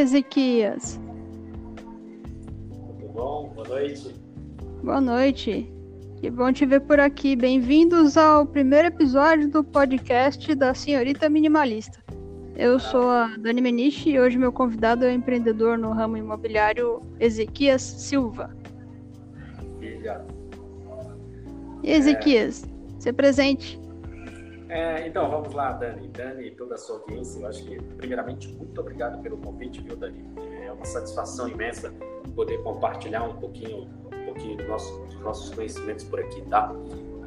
Ezequias? Tudo bom? Boa noite. Boa noite. Que bom te ver por aqui. Bem-vindos ao primeiro episódio do podcast da Senhorita Minimalista. Eu sou a Dani Meniche e hoje meu convidado é o empreendedor no ramo imobiliário Ezequias Silva. Obrigado. E Ezequias, é... se presente. É, então, vamos lá, Dani. Dani e toda a sua audiência, eu acho que, primeiramente, muito obrigado pelo convite, viu, Dani? É uma satisfação imensa poder compartilhar um pouquinho, um pouquinho do nosso, dos nossos conhecimentos por aqui, tá?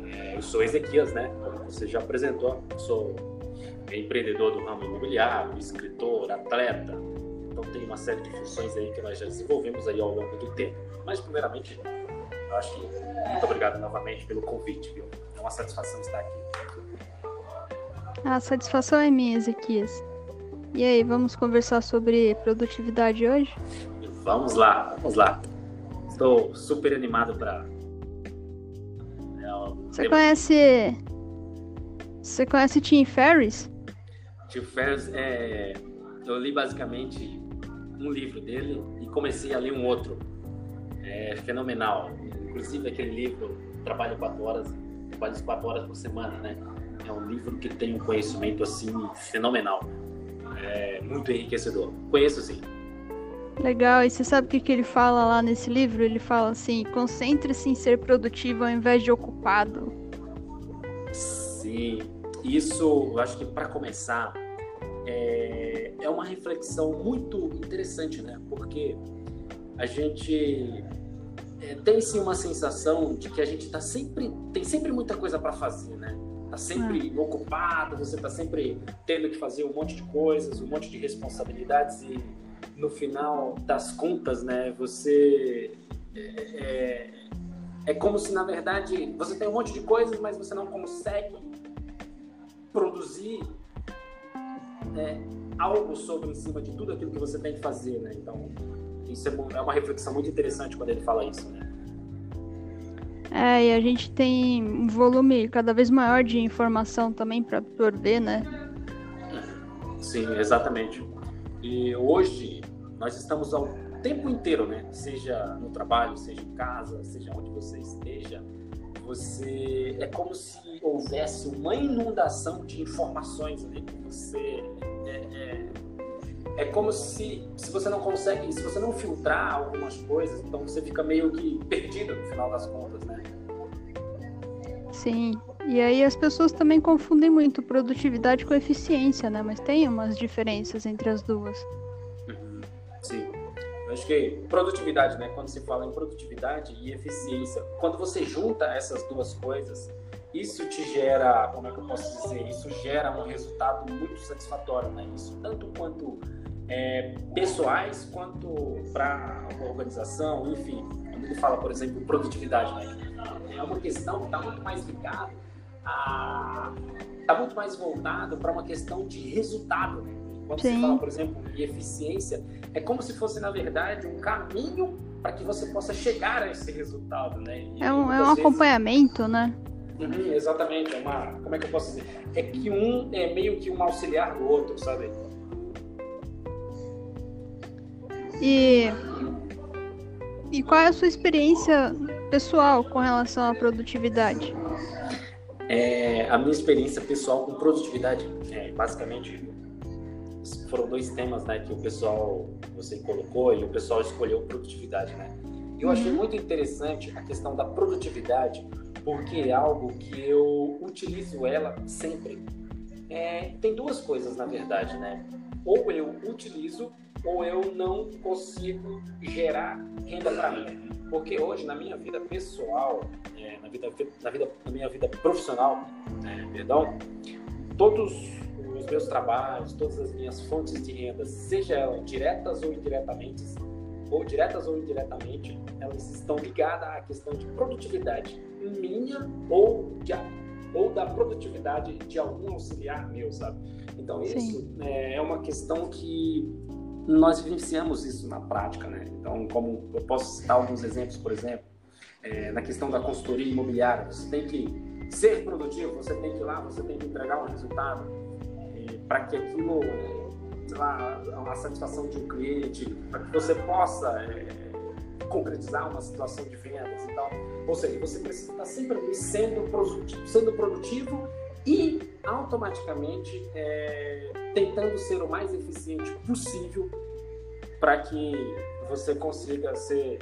É, eu sou Ezequias, né? Como você já apresentou, sou empreendedor do ramo imobiliário, escritor, atleta. Então, tem uma série de funções aí que nós já desenvolvemos aí ao longo do tempo. Mas, primeiramente, eu acho que muito obrigado novamente pelo convite, viu? É uma satisfação estar aqui. A satisfação é minha, Ezequias. E aí, vamos conversar sobre produtividade hoje? Vamos lá, vamos lá. Estou super animado para. É, Você conhece. Você conhece Tim Ferriss? Tim Ferriss é. Eu li basicamente um livro dele e comecei a ler um outro. É fenomenal. Inclusive aquele livro Trabalho quatro horas, trabalho quatro horas por semana, né? É um livro que tem um conhecimento assim fenomenal. É muito enriquecedor. Conheço sim. Legal, e você sabe o que, que ele fala lá nesse livro? Ele fala assim: concentre-se em ser produtivo ao invés de ocupado. Sim, isso eu acho que para começar é, é uma reflexão muito interessante, né? Porque a gente é, tem sim uma sensação de que a gente tá sempre tem sempre muita coisa para fazer, né? Tá sempre é. ocupado, você tá sempre tendo que fazer um monte de coisas, um monte de responsabilidades e no final das contas, né, você é, é, é como se na verdade você tem um monte de coisas, mas você não consegue produzir né, algo sobre em cima de tudo aquilo que você tem que fazer, né? Então isso é, é uma reflexão muito interessante quando ele fala isso, né? É, e a gente tem um volume cada vez maior de informação também para absorver, né? Sim, exatamente. E hoje nós estamos ao tempo inteiro, né? Seja no trabalho, seja em casa, seja onde você esteja, você é como se houvesse uma inundação de informações ali que você é, é, é como se se você não consegue, se você não filtrar algumas coisas, então você fica meio que perdido no final das contas, né? Sim. E aí as pessoas também confundem muito produtividade com eficiência, né? Mas tem umas diferenças entre as duas. Uhum. Sim. Eu acho que produtividade, né? Quando se fala em produtividade e eficiência, quando você junta essas duas coisas, isso te gera, como é que eu posso dizer? Isso gera um resultado muito satisfatório, né? Isso tanto quanto é, pessoais quanto para a organização, enfim. Quando ele fala, por exemplo, produtividade, né? é uma questão que está muito mais ligada a. está muito mais voltado para uma questão de resultado. Né? Quando Sim. você fala, por exemplo, de eficiência, é como se fosse, na verdade, um caminho para que você possa chegar a esse resultado, né? E, é um, é um vezes... acompanhamento, né? Uhum, exatamente, é uma, como é que eu posso dizer? É que um é meio que um auxiliar do outro, sabe? E e qual é a sua experiência pessoal com relação à produtividade? É, a minha experiência pessoal com produtividade, é, basicamente, foram dois temas né, que o pessoal você colocou e o pessoal escolheu produtividade, né? Eu achei uhum. muito interessante a questão da produtividade porque é algo que eu utilizo ela sempre. É, tem duas coisas na verdade, né? Ou eu utilizo ou eu não consigo gerar renda para mim. Porque hoje, na minha vida pessoal, é, na, vida, na, vida, na minha vida profissional, é, perdão, todos os meus trabalhos, todas as minhas fontes de renda, seja elas diretas ou indiretamente, ou diretas ou indiretamente, elas estão ligadas à questão de produtividade minha ou, de, ou da produtividade de algum auxiliar meu, sabe? Então, isso é, é uma questão que nós vivenciamos isso na prática, né? Então, como eu posso citar alguns exemplos, por exemplo, é, na questão da consultoria imobiliária, você tem que ser produtivo, você tem que ir lá, você tem que entregar um resultado para que aquilo sei lá, a satisfação de um cliente, para que você possa é, concretizar uma situação de vendas e tal. Ou seja, você precisa estar sempre sendo produtivo, sendo produtivo e automaticamente é, tentando ser o mais eficiente possível para que você consiga ser,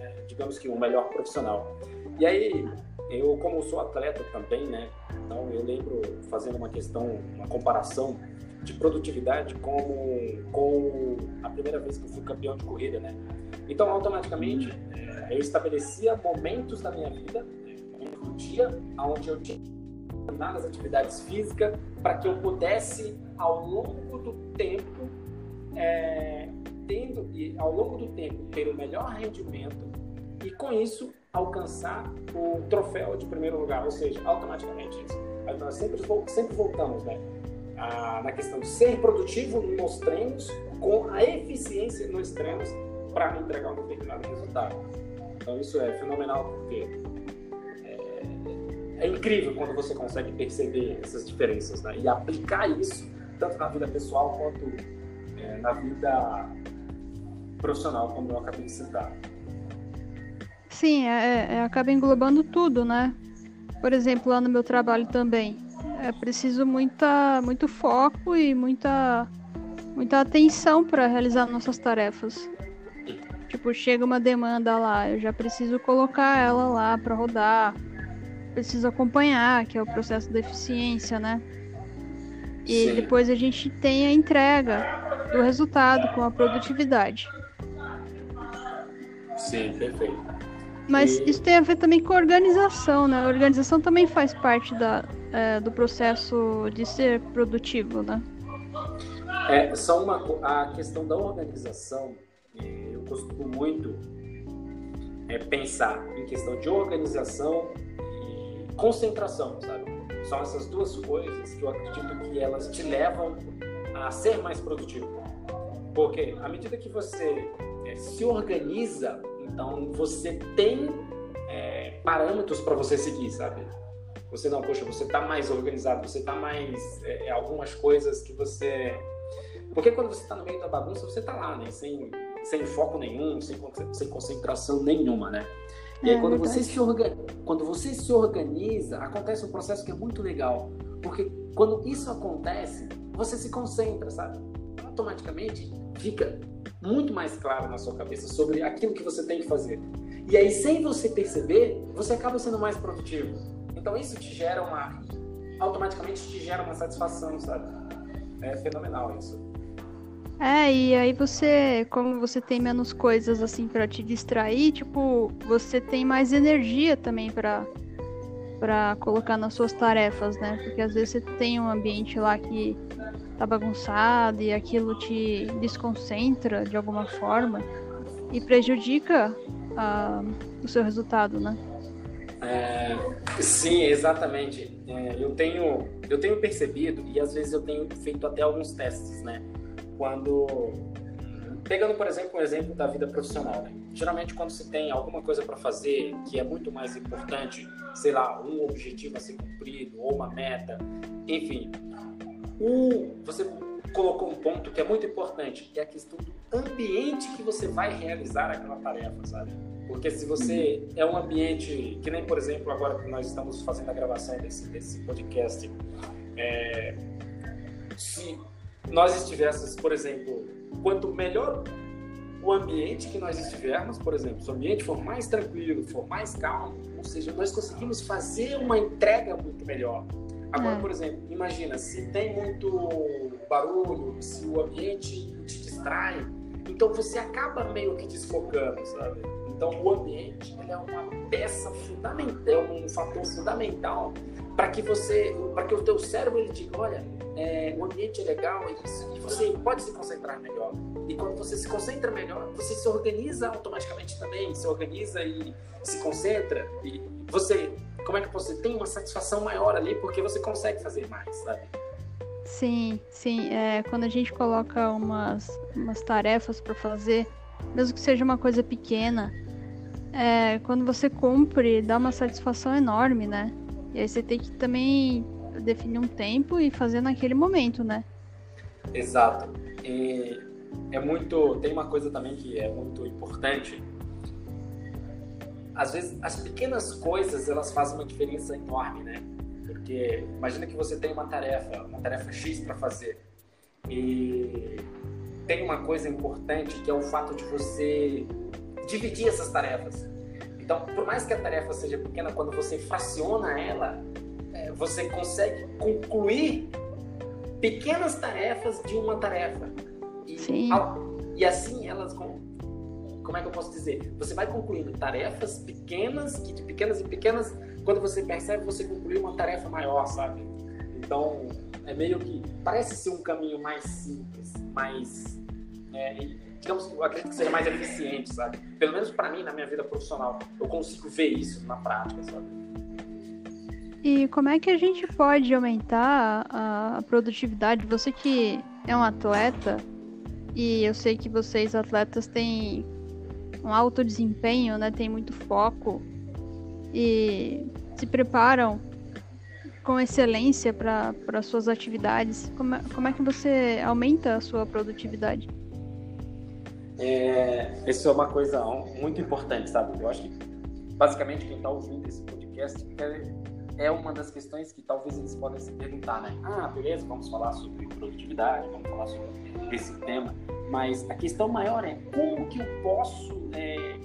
é, digamos que, um melhor profissional. E aí, eu como sou atleta também, né? Então eu lembro fazendo uma questão, uma comparação de produtividade como com a primeira vez que eu fui campeão de corrida, né? Então automaticamente eu estabelecia momentos da minha vida, do dia, onde eu tinha nas atividades físicas para que eu pudesse ao longo do tempo é, tendo e ao longo do tempo ter o melhor rendimento e com isso alcançar o troféu de primeiro lugar, ou seja, automaticamente isso. Nós sempre, sempre voltamos, né? Na questão de ser produtivo nos treinos com a eficiência nos treinos para entregar um determinado resultado. Então isso é fenomenal porque é, é, incrível quando você consegue perceber essas diferenças né? e aplicar isso tanto na vida pessoal quanto é, na vida profissional, como eu acabei de citar. Sim, é, é, acaba englobando tudo, né? Por exemplo, lá no meu trabalho também, é preciso muita, muito foco e muita, muita atenção para realizar nossas tarefas. Tipo, chega uma demanda lá, eu já preciso colocar ela lá para rodar, preciso acompanhar, que é o processo da eficiência, né? E Sim. depois a gente tem a entrega do resultado com a produtividade. Sim, perfeito. Mas e... isso tem a ver também com a organização, né? A organização também faz parte da, é, do processo de ser produtivo, né? É, só uma, a questão da organização, é, costumo muito é, pensar em questão de organização e concentração, sabe? São essas duas coisas que eu acredito que elas te levam a ser mais produtivo. Porque à medida que você é, se organiza então você tem é, parâmetros para você seguir, sabe? Você não, poxa, você está mais organizado, você está mais é, é, algumas coisas que você, porque quando você está no meio da bagunça você está lá, né? Sem sem foco nenhum, sem, sem concentração nenhuma, né? E aí, é, quando, você se orga... quando você se organiza, acontece um processo que é muito legal. Porque quando isso acontece, você se concentra, sabe? Automaticamente fica muito mais claro na sua cabeça sobre aquilo que você tem que fazer. E aí, sem você perceber, você acaba sendo mais produtivo. Então, isso te gera uma. automaticamente te gera uma satisfação, sabe? É fenomenal isso. É, e aí você, como você tem menos coisas assim para te distrair, tipo, você tem mais energia também para para colocar nas suas tarefas, né? Porque às vezes você tem um ambiente lá que tá bagunçado e aquilo te desconcentra de alguma forma e prejudica uh, o seu resultado, né? É, sim, exatamente. É, eu tenho eu tenho percebido e às vezes eu tenho feito até alguns testes, né? Quando pegando por exemplo um exemplo da vida profissional, né? geralmente quando se tem alguma coisa para fazer que é muito mais importante, sei lá, um objetivo a ser cumprido ou uma meta, enfim, o, você colocou um ponto que é muito importante, que é a questão do ambiente que você vai realizar aquela tarefa, sabe? Porque se você é um ambiente, que nem, por exemplo, agora que nós estamos fazendo a gravação desse, desse podcast, é, se nós estivéssemos, por exemplo, quanto melhor o ambiente que nós estivermos, por exemplo, se o ambiente for mais tranquilo, for mais calmo, ou seja, nós conseguimos fazer uma entrega muito melhor. Agora, é. por exemplo, imagina, se tem muito barulho, se o ambiente te distrai, então você acaba meio que desfocando, sabe? Então o ambiente é uma peça fundamental, é um fator fundamental para que você, para que o teu cérebro ele diga, olha, é, o ambiente é legal e você pode se concentrar melhor. E quando você se concentra melhor, você se organiza automaticamente também, se organiza e se concentra e você como é que você tem uma satisfação maior ali porque você consegue fazer mais, sabe? Sim, sim. É, quando a gente coloca umas, umas tarefas para fazer, mesmo que seja uma coisa pequena, é, quando você cumpre, dá uma satisfação enorme, né? E aí você tem que também definir um tempo e fazer naquele momento, né? Exato. E é muito. Tem uma coisa também que é muito importante. Às vezes, as pequenas coisas elas fazem uma diferença enorme, né? Porque imagina que você tem uma tarefa, uma tarefa X para fazer. E tem uma coisa importante que é o fato de você dividir essas tarefas. Então, por mais que a tarefa seja pequena, quando você fraciona ela, é, você consegue concluir pequenas tarefas de uma tarefa. E, Sim. e assim elas como é que eu posso dizer? Você vai concluindo tarefas pequenas, que de pequenas em pequenas, quando você percebe, você concluiu uma tarefa maior, sabe? Então, é meio que parece ser um caminho mais simples, mais é, digamos, eu acredito que seja mais eficiente, sabe? Pelo menos para mim, na minha vida profissional, eu consigo ver isso na prática, sabe? E como é que a gente pode aumentar a produtividade? Você que é um atleta, e eu sei que vocês atletas têm um alto desempenho, né? Tem muito foco e se preparam com excelência para suas atividades. Como é, como é que você aumenta a sua produtividade? É, isso é uma coisa muito importante, sabe? Eu acho que basicamente quem está ouvindo esse podcast é, é uma das questões que talvez eles podem se perguntar, né? Ah, beleza, vamos falar sobre produtividade, vamos falar sobre esse tema. Mas a questão maior é como que eu posso é,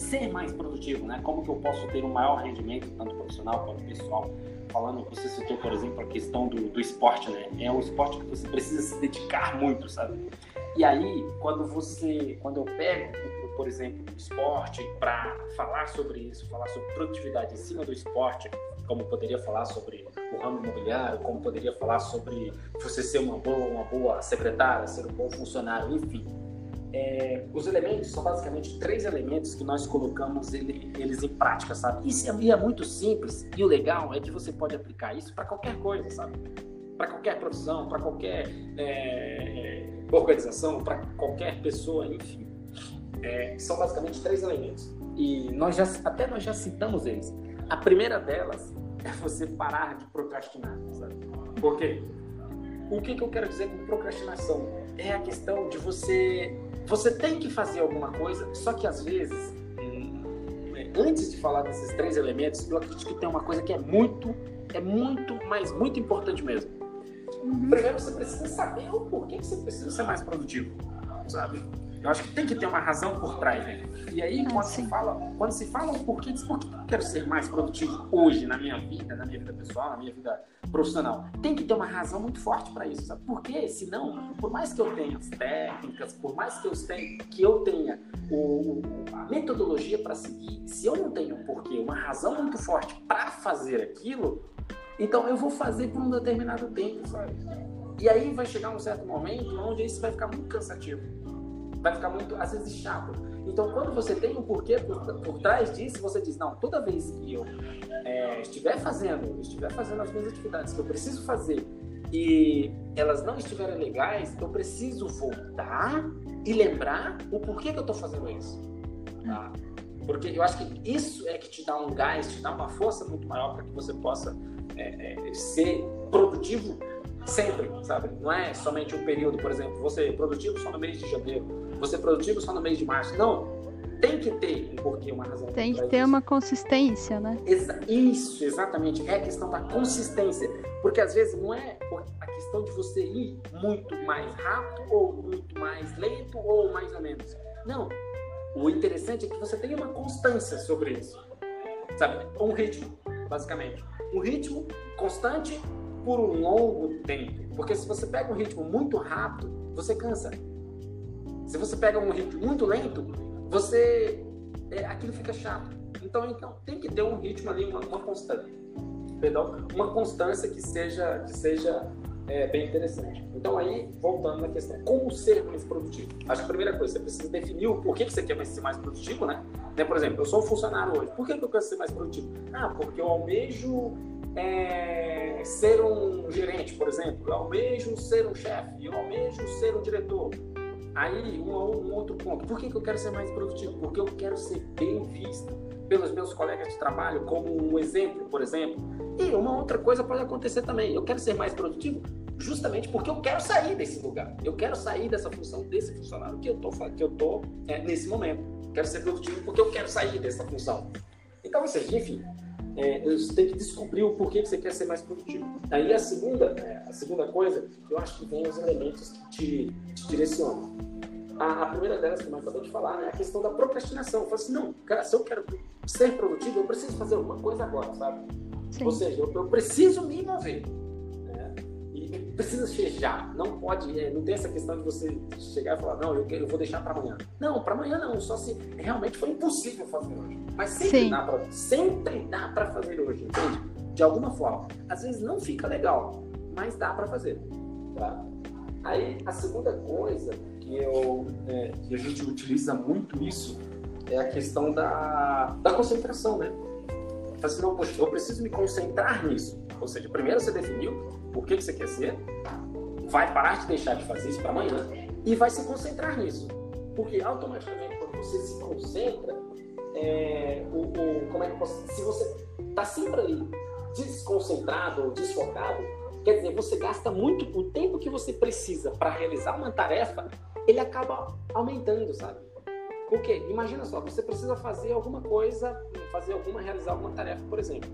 ser mais produtivo, né? Como que eu posso ter um maior rendimento, tanto profissional quanto pessoal. Falando, você citou, por exemplo, a questão do, do esporte, né? É um esporte que você precisa se dedicar muito, sabe? E aí, quando você, quando eu pego, por exemplo, o esporte para falar sobre isso, falar sobre produtividade em cima do esporte, como poderia falar sobre o ramo imobiliário, como poderia falar sobre você ser uma boa, uma boa secretária, ser um bom funcionário, enfim. É, os elementos são basicamente três elementos que nós colocamos ele, eles em prática, sabe? Isso é, é muito simples e o legal é que você pode aplicar isso para qualquer coisa, sabe? Para qualquer profissão, para qualquer é, organização, para qualquer pessoa, enfim. É, são basicamente três elementos e nós já até nós já citamos eles. A primeira delas é você parar de procrastinar, sabe? Porque o que, que eu quero dizer com procrastinação? É a questão de você. Você tem que fazer alguma coisa, só que às vezes, hum, antes de falar desses três elementos, eu acredito que tem uma coisa que é muito, é muito, mas muito importante mesmo. Uhum. Primeiro você precisa saber o porquê que você precisa ser mais produtivo, sabe? Eu acho que tem que ter uma razão por trás, né? E aí, quando, se fala, quando se fala o porquê, diz por que eu quero ser mais produtivo hoje na minha vida, na minha vida pessoal, na minha vida profissional. Tem que ter uma razão muito forte para isso, sabe? Porque, senão, por mais que eu tenha as técnicas, por mais que eu tenha, que eu tenha o, a metodologia para seguir, se eu não tenho um porquê, uma razão muito forte para fazer aquilo, então eu vou fazer por um determinado tempo, sabe? E aí vai chegar um certo momento onde isso vai ficar muito cansativo vai ficar muito, às vezes, chato. Então, quando você tem um porquê por, por trás disso, você diz, não, toda vez que eu é, estiver fazendo, estiver fazendo as minhas atividades que eu preciso fazer e elas não estiverem legais, eu preciso voltar e lembrar o porquê que eu estou fazendo isso. Tá? Porque eu acho que isso é que te dá um gás, te dá uma força muito maior para que você possa é, é, ser produtivo sempre, sabe? Não é somente um período, por exemplo, você é produtivo só no mês de janeiro, você é produtivo só no mês de março. Não. Tem que ter um porquê, uma razão. Tem que ter isso. uma consistência, né? Exa isso, exatamente. É a questão da consistência. Porque às vezes não é a questão de você ir muito mais rápido ou muito mais lento ou mais ou menos. Não. O interessante é que você tenha uma constância sobre isso. Sabe? Um ritmo, basicamente. Um ritmo constante por um longo tempo. Porque se você pega um ritmo muito rápido, você cansa. Se você pega um ritmo muito lento, você é, aquilo fica chato. Então, então tem que ter um ritmo ali, uma, uma constância, perdão, uma constância que seja que seja é, bem interessante. Então aí voltando na questão, como ser mais produtivo? Acho que a primeira coisa você precisa definir o porquê que você quer ser mais produtivo, né? né? Por exemplo, eu sou um funcionário hoje. Por que, que eu quero ser mais produtivo? Ah, porque eu almejo é, ser um gerente, por exemplo. Eu almejo ser um chefe. Eu almejo ser um diretor. Aí, um, um, outro ponto. Por que, que eu quero ser mais produtivo? Porque eu quero ser bem visto pelos meus colegas de trabalho como um exemplo, por exemplo. E uma outra coisa pode acontecer também. Eu quero ser mais produtivo justamente porque eu quero sair desse lugar. Eu quero sair dessa função desse funcionário que eu tô, que eu tô é, nesse momento. Quero ser produtivo porque eu quero sair dessa função. Então, ou seja, enfim, é, você tem que descobrir o porquê que você quer ser mais produtivo. Aí a segunda, é, a segunda coisa, eu acho que vem os elementos que te, te direcionam. A, a, primeira delas, como eu acabei de falar, é a questão da procrastinação. Eu falo assim, não, cara, se eu quero ser produtivo, eu preciso fazer alguma coisa agora, sabe? Sim. Ou seja, eu, eu preciso me mover precisa ser já. Não pode, é, não tem essa questão de você chegar e falar, não, eu, eu vou deixar para amanhã. Não, para amanhã não, só se realmente foi impossível fazer hoje. Mas sempre Sim. dá para sempre dá para fazer hoje, entende? De alguma forma. Às vezes não fica legal, mas dá para fazer, tá? Aí a segunda coisa que eu é, que a gente utiliza muito isso é a questão da, da concentração, né? Assim, não, poxa, eu preciso me concentrar nisso. Ou seja, primeiro você definiu, por que, que você quer ser, vai parar de deixar de fazer isso para amanhã e vai se concentrar nisso. Porque automaticamente, quando você se concentra, é, o, o, como é que posso, se você está sempre ali desconcentrado ou desfocado, quer dizer, você gasta muito o tempo que você precisa para realizar uma tarefa, ele acaba aumentando, sabe? Porque imagina só, você precisa fazer alguma coisa, fazer alguma, realizar alguma tarefa, por exemplo.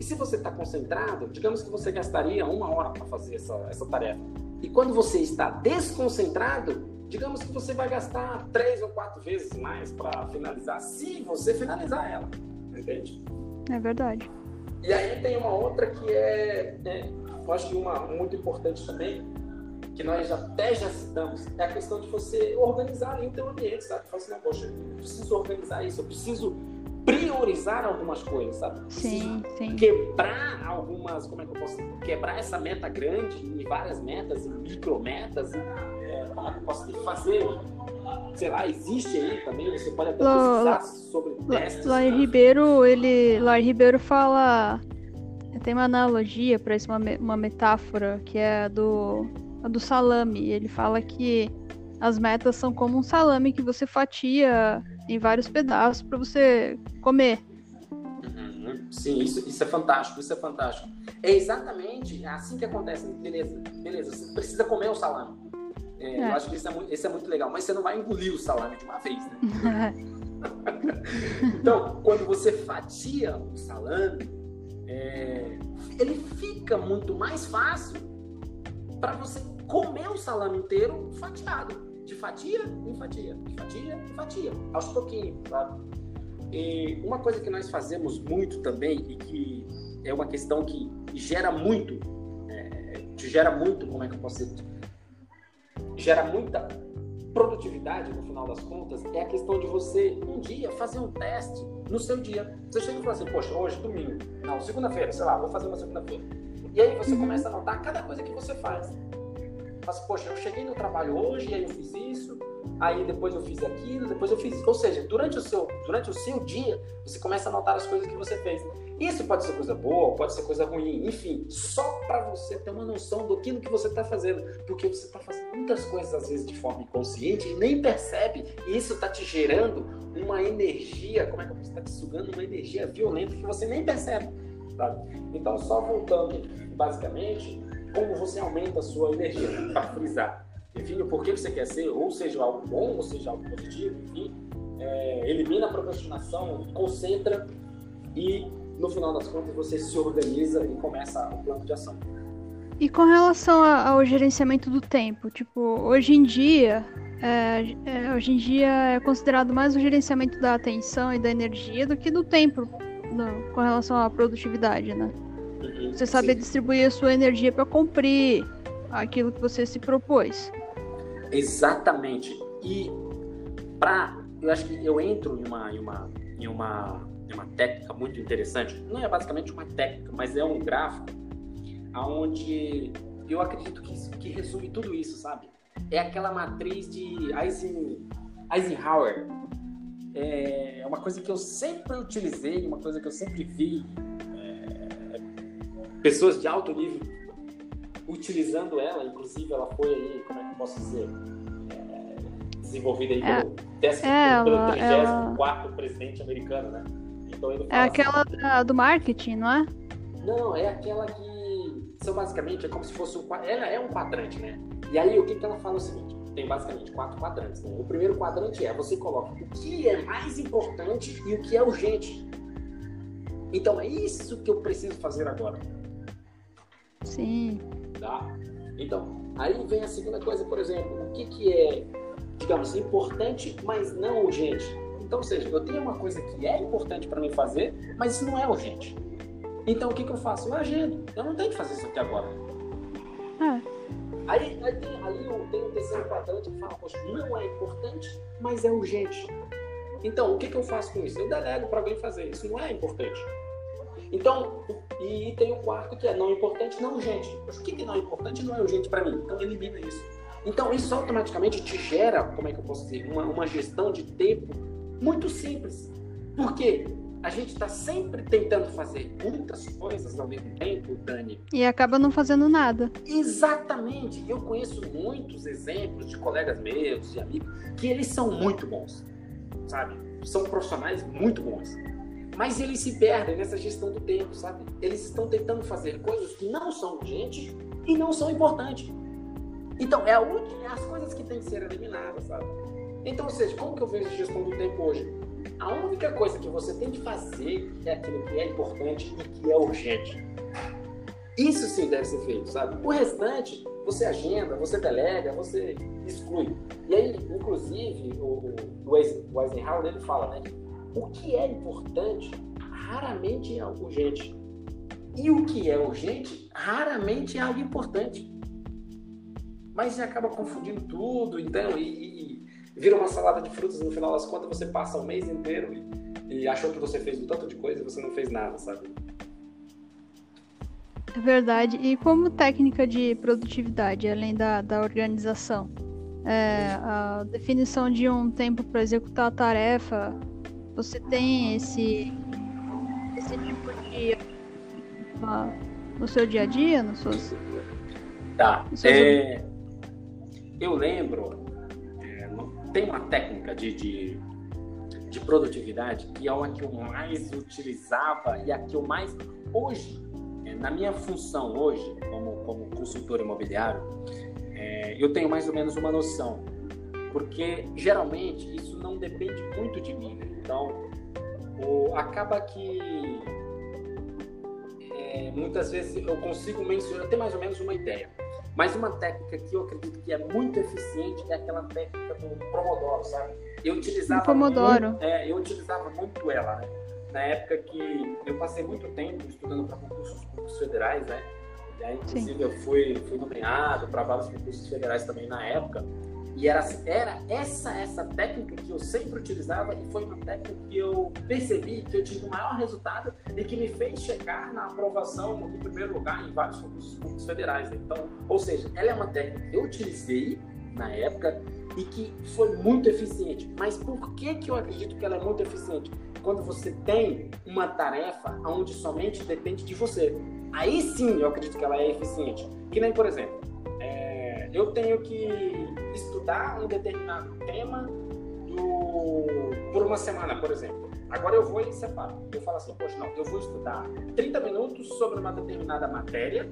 E se você está concentrado, digamos que você gastaria uma hora para fazer essa, essa tarefa. E quando você está desconcentrado, digamos que você vai gastar três ou quatro vezes mais para finalizar, se você finalizar ela. Entende? É verdade. E aí tem uma outra que é, é eu acho que uma muito importante também, que nós até já citamos, é a questão de você organizar ali o teu ambiente, sabe? Falar assim, não, poxa, eu preciso organizar isso, eu preciso priorizar algumas coisas, sabe? Sim, sim. Quebrar algumas, como é que eu posso quebrar essa meta grande em várias metas, em micrometas, é, como é que eu posso fazer? Sei lá, existe aí também, você pode até pesquisar sobre testes. Lair né? Ribeiro, ele, Lair Ribeiro fala, tem uma analogia para isso, uma, uma metáfora que é a do, a do salame. Ele fala que as metas são como um salame que você fatia em vários pedaços para você comer. Uhum. Sim, isso, isso é fantástico, isso é fantástico. É exatamente assim que acontece. Beleza, beleza, você precisa comer o salame. É, é. Eu acho que isso é, muito, isso é muito legal, mas você não vai engolir o salame de uma vez, né? então, quando você fatia o salame, é, ele fica muito mais fácil para você comer o salame inteiro fatiado de fatia em fatia, de fatia em fatia, aos pouquinhos, sabe? E uma coisa que nós fazemos muito também e que é uma questão que gera muito, é, gera muito, como é que eu posso dizer? Gera muita produtividade no final das contas é a questão de você um dia fazer um teste no seu dia. Você chega e fala assim, poxa, hoje domingo, não, segunda-feira, sei lá, vou fazer uma segunda-feira. E aí você uhum. começa a notar cada coisa que você faz. Mas, poxa, eu cheguei no trabalho hoje, aí eu fiz isso, aí depois eu fiz aquilo, depois eu fiz. Ou seja, durante o seu, durante o seu dia, você começa a notar as coisas que você fez. Isso pode ser coisa boa, pode ser coisa ruim, enfim, só para você ter uma noção do que você está fazendo. Porque você está fazendo muitas coisas, às vezes, de forma inconsciente e nem percebe. E isso está te gerando uma energia, como é que está te sugando uma energia violenta que você nem percebe. Sabe? Então, só voltando, basicamente, como você aumenta a sua energia, para frisar. Define o porquê você quer ser, ou seja algo bom, ou seja algo positivo, enfim. É, elimina a procrastinação, concentra e, no final das contas, você se organiza e começa o plano de ação. E com relação ao gerenciamento do tempo, tipo, hoje em dia, é, é, hoje em dia é considerado mais o gerenciamento da atenção e da energia do que do tempo no, com relação à produtividade, né? Uhum, você saber sim. distribuir a sua energia para cumprir aquilo que você se propôs. Exatamente. E para, eu acho que eu entro em uma, em uma, em uma, em uma técnica muito interessante. Não é basicamente uma técnica, mas é um gráfico aonde eu acredito que, que resume tudo isso, sabe? É aquela matriz de Eisenhower. É uma coisa que eu sempre utilizei, uma coisa que eu sempre vi pessoas de alto nível utilizando ela, inclusive ela foi aí, como é que eu posso dizer, é, desenvolvida aí é, pelo, é, pelo 34 ela... presidente americano, né? Então é aquela assim, da, do marketing, não é? Não, é aquela que são basicamente, é como se fosse um, ela é um quadrante, né? E aí o que, que ela fala é o seguinte, tem basicamente quatro quadrantes. Né? O primeiro quadrante é você coloca o que é mais importante e o que é urgente. Então é isso que eu preciso fazer agora. Sim. Tá? Então, aí vem a segunda coisa, por exemplo, o que, que é, digamos, importante, mas não urgente. Então, ou seja, eu tenho uma coisa que é importante para mim fazer, mas isso não é urgente. Então, o que, que eu faço? Eu agendo. Eu não tenho que fazer isso aqui agora. É. Aí, aí, tem, aí tem um terceiro quadrante que fala, poxa, não é importante, mas é urgente. Então, o que, que eu faço com isso? Eu delego para alguém fazer. Isso não é importante. Então, e, tem o quarto que é não importante, não urgente. O que, que não é importante não é urgente para mim? Então, elimina isso. Então, isso automaticamente te gera, como é que eu posso dizer, uma, uma gestão de tempo muito simples. Por quê? A gente está sempre tentando fazer muitas coisas ao mesmo tempo, Dani. E acaba não fazendo nada. Exatamente. Eu conheço muitos exemplos de colegas meus, de amigos, que eles são muito bons, sabe? São profissionais muito bons. Mas eles se perdem nessa gestão do tempo, sabe? Eles estão tentando fazer coisas que não são urgentes e não são importantes. Então, é, a é as coisas que têm que ser eliminadas, sabe? Então, ou seja, como que eu vejo a gestão do tempo hoje? A única coisa que você tem que fazer é aquilo que é importante e que é urgente. Isso sim deve ser feito, sabe? O restante, você agenda, você delega, você exclui. E aí, inclusive, o, o Eisenhower, ele fala, né? O que é importante raramente é algo urgente. E o que é urgente raramente é algo importante. Mas acaba confundindo tudo, então, e, e vira uma salada de frutas no final das contas, você passa o mês inteiro e, e achou que você fez um tanto de coisa e você não fez nada, sabe? É verdade. E como técnica de produtividade, além da, da organização? É, a definição de um tempo para executar a tarefa, você tem esse, esse tipo de no seu dia a dia, nos seus. Tá. É, eu lembro, tem uma técnica de, de, de, produtividade que é a que eu mais utilizava e a que eu mais hoje, é, na minha função hoje como, como consultor imobiliário, é, eu tenho mais ou menos uma noção porque geralmente isso não depende muito de mim. Né? Então, o, acaba que é, muitas vezes eu consigo mencionar, ter mais ou menos uma ideia. Mas uma técnica que eu acredito que é muito eficiente é aquela técnica do Pomodoro, sabe? Eu utilizava Pomodoro. Muito, é, eu utilizava muito ela, né? Na época que eu passei muito tempo estudando para concursos, concursos federais, né? E aí, inclusive, Sim. eu fui, fui nomeado para vários concursos federais também na época. E era, era essa essa técnica que eu sempre utilizava e foi uma técnica que eu percebi que eu tive o maior resultado e que me fez chegar na aprovação no primeiro lugar em vários concursos federais. Então, ou seja, ela é uma técnica que eu utilizei na época e que foi muito eficiente. Mas por que, que eu acredito que ela é muito eficiente? Quando você tem uma tarefa onde somente depende de você. Aí sim eu acredito que ela é eficiente. Que nem, por exemplo, eu tenho que estudar um determinado tema do, por uma semana, por exemplo. Agora eu vou e separo. Eu falo assim, poxa, não, eu vou estudar 30 minutos sobre uma determinada matéria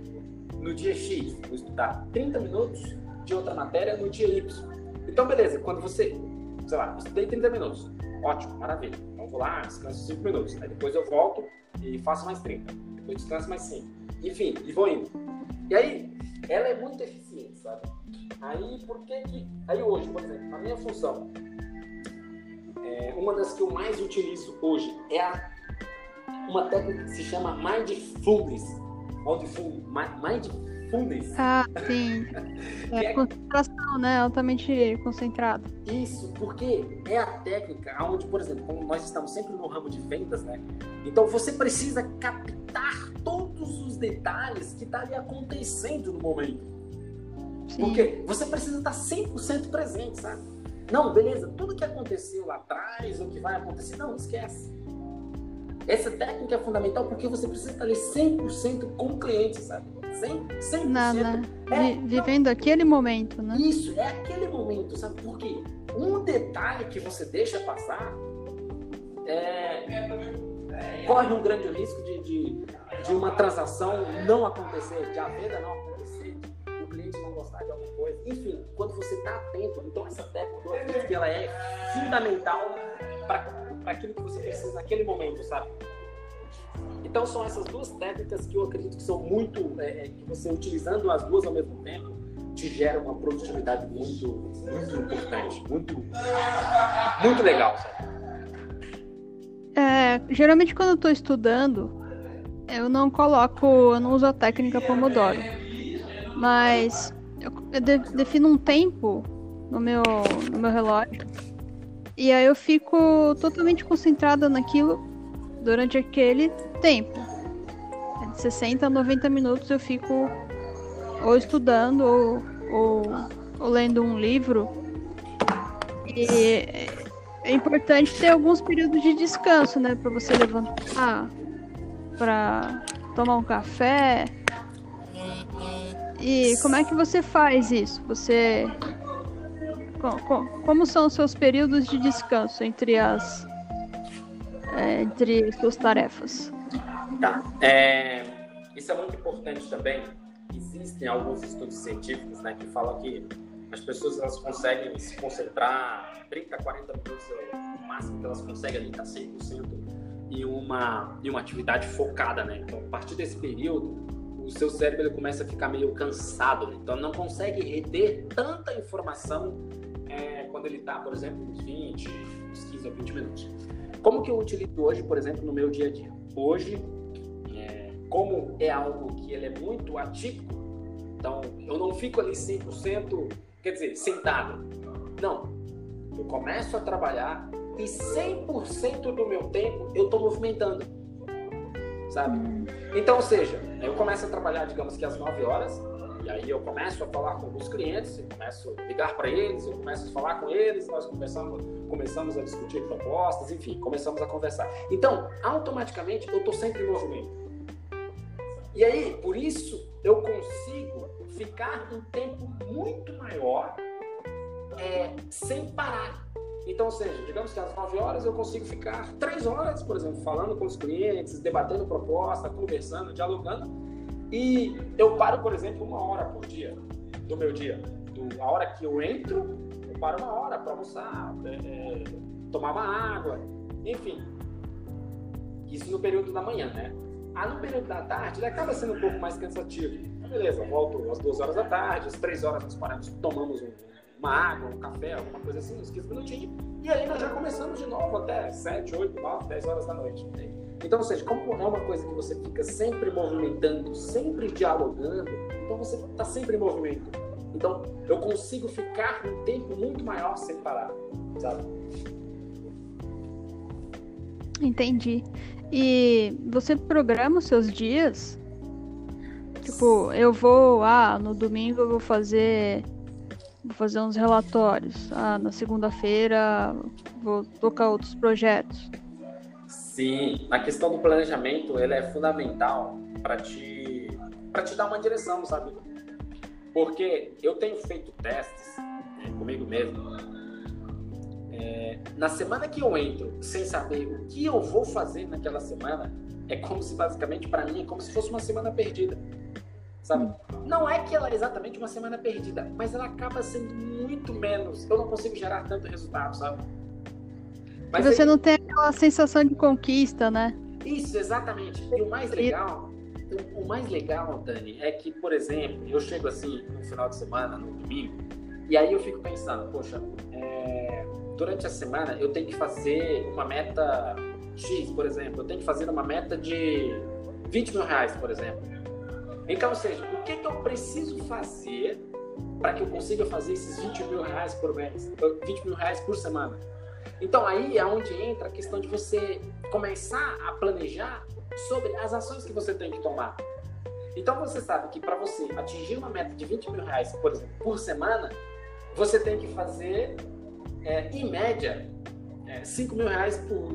no dia X. Vou estudar 30 minutos de outra matéria no dia Y. Então, beleza, quando você, sei lá, estudei 30 minutos. Ótimo, maravilha. Então vou lá, descanso 5 minutos. Aí depois eu volto e faço mais 30. Depois descanso mais 5. Enfim, e vou indo. E aí, ela é muito eficiente, sabe? Aí, por que que... Aí hoje, por exemplo, a minha função, é, uma das que eu mais utilizo hoje é a, uma técnica que se chama Mindfulness. Mindfulness. Ah, sim. É, é concentração, né? Altamente concentrado. Isso, porque é a técnica onde, por exemplo, como nós estamos sempre no ramo de vendas, né? Então você precisa captar todos os detalhes que está ali acontecendo no momento. Sim. Porque você precisa estar 100% presente, sabe? Não, beleza, tudo que aconteceu lá atrás, o que vai acontecer, não, esquece. Essa técnica é fundamental porque você precisa estar ali 100% com o cliente, sabe? 100%. 100%. Nada. É, vivendo não, aquele momento, né? Isso, é aquele momento, sabe? Porque um detalhe que você deixa passar é, corre um grande risco de, de, de uma transação não acontecer, de a venda não acontecer, gostar de alguma coisa. Enfim, quando você está atento, então essa técnica ela é fundamental para aquilo que você precisa naquele momento, sabe? Então são essas duas técnicas que eu acredito que são muito, é, é que você utilizando as duas ao mesmo tempo, te gera uma produtividade muito, muito importante, muito, muito legal, sabe? É, geralmente quando eu estou estudando, eu não coloco, eu não uso a técnica Pomodoro, mas eu, de, defino um tempo no meu, no meu relógio e aí eu fico totalmente concentrada naquilo durante aquele tempo. É de 60 a 90 minutos eu fico ou estudando ou, ou, ou lendo um livro. E é importante ter alguns períodos de descanso, né? Para você levantar, para tomar um café. E como é que você faz isso? Você. Como são os seus períodos de descanso entre as. É, entre suas tarefas? Tá. É, isso é muito importante também. Existem alguns estudos científicos né, que falam que as pessoas elas conseguem se concentrar 30, 40 minutos, é o máximo que elas conseguem ali, tá 100% em uma, em uma atividade focada, né? Então, a partir desse período, o seu cérebro ele começa a ficar meio cansado, né? então não consegue reter tanta informação é, quando ele está, por exemplo, uns 20, uns 15 ou 20 minutos. Como que eu utilizo hoje, por exemplo, no meu dia a dia? Hoje, como é algo que ele é muito atípico, então eu não fico ali 100%, quer dizer, sentado. Não. Eu começo a trabalhar e 100% do meu tempo eu estou movimentando. Sabe? Então, ou seja, eu começo a trabalhar, digamos que às 9 horas, e aí eu começo a falar com os clientes, eu começo a ligar para eles, eu começo a falar com eles, nós começamos, começamos a discutir propostas, enfim, começamos a conversar. Então, automaticamente eu estou sempre em movimento. E aí, por isso, eu consigo ficar um tempo muito maior é, sem parar. Então, ou seja, digamos que às 9 horas eu consigo ficar 3 horas, por exemplo, falando com os clientes, debatendo proposta, conversando, dialogando. E eu paro, por exemplo, uma hora por dia do meu dia. Do, a hora que eu entro, eu paro uma hora para almoçar, é, é, tomar uma água, enfim. Isso no período da manhã, né? Ah, no período da tarde, ele acaba sendo um pouco mais cansativo. Beleza, volto às duas horas da tarde, às três horas nós paramos, tomamos um, uma água, um café, alguma coisa assim, uns 15 minutinhos. E aí nós já começamos de novo até 7, 8, 9, 10 horas da noite. Então, ou seja, como é uma coisa que você fica sempre movimentando, sempre dialogando, então você está sempre em movimento. Então, eu consigo ficar um tempo muito maior sem parar, sabe? Entendi. E você programa os seus dias? Tipo, eu vou, ah, no domingo eu vou fazer vou fazer uns relatórios. Ah, na segunda-feira vou tocar outros projetos. Sim, a questão do planejamento, ele é fundamental para te para te dar uma direção, sabe? Porque eu tenho feito testes né, comigo mesmo é, na semana que eu entro sem saber o que eu vou fazer naquela semana, é como se basicamente para mim é como se fosse uma semana perdida. Sabe? Não é que ela é exatamente uma semana perdida, mas ela acaba sendo muito menos. Eu não consigo gerar tanto resultado, sabe? Mas você aí... não tem aquela sensação de conquista, né? Isso, exatamente. E o mais legal, o mais legal, Dani, é que, por exemplo, eu chego assim no final de semana, no domingo, e aí eu fico pensando, poxa, é durante a semana eu tenho que fazer uma meta X, por exemplo, eu tenho que fazer uma meta de 20 mil reais, por exemplo. Então, ou seja, o que, que eu preciso fazer para que eu consiga fazer esses 20 mil reais por mês, 20 mil reais por semana? Então aí é onde entra a questão de você começar a planejar sobre as ações que você tem que tomar. Então você sabe que para você atingir uma meta de 20 mil reais, por exemplo, por semana, você tem que fazer é, em média, é, 5 mil reais por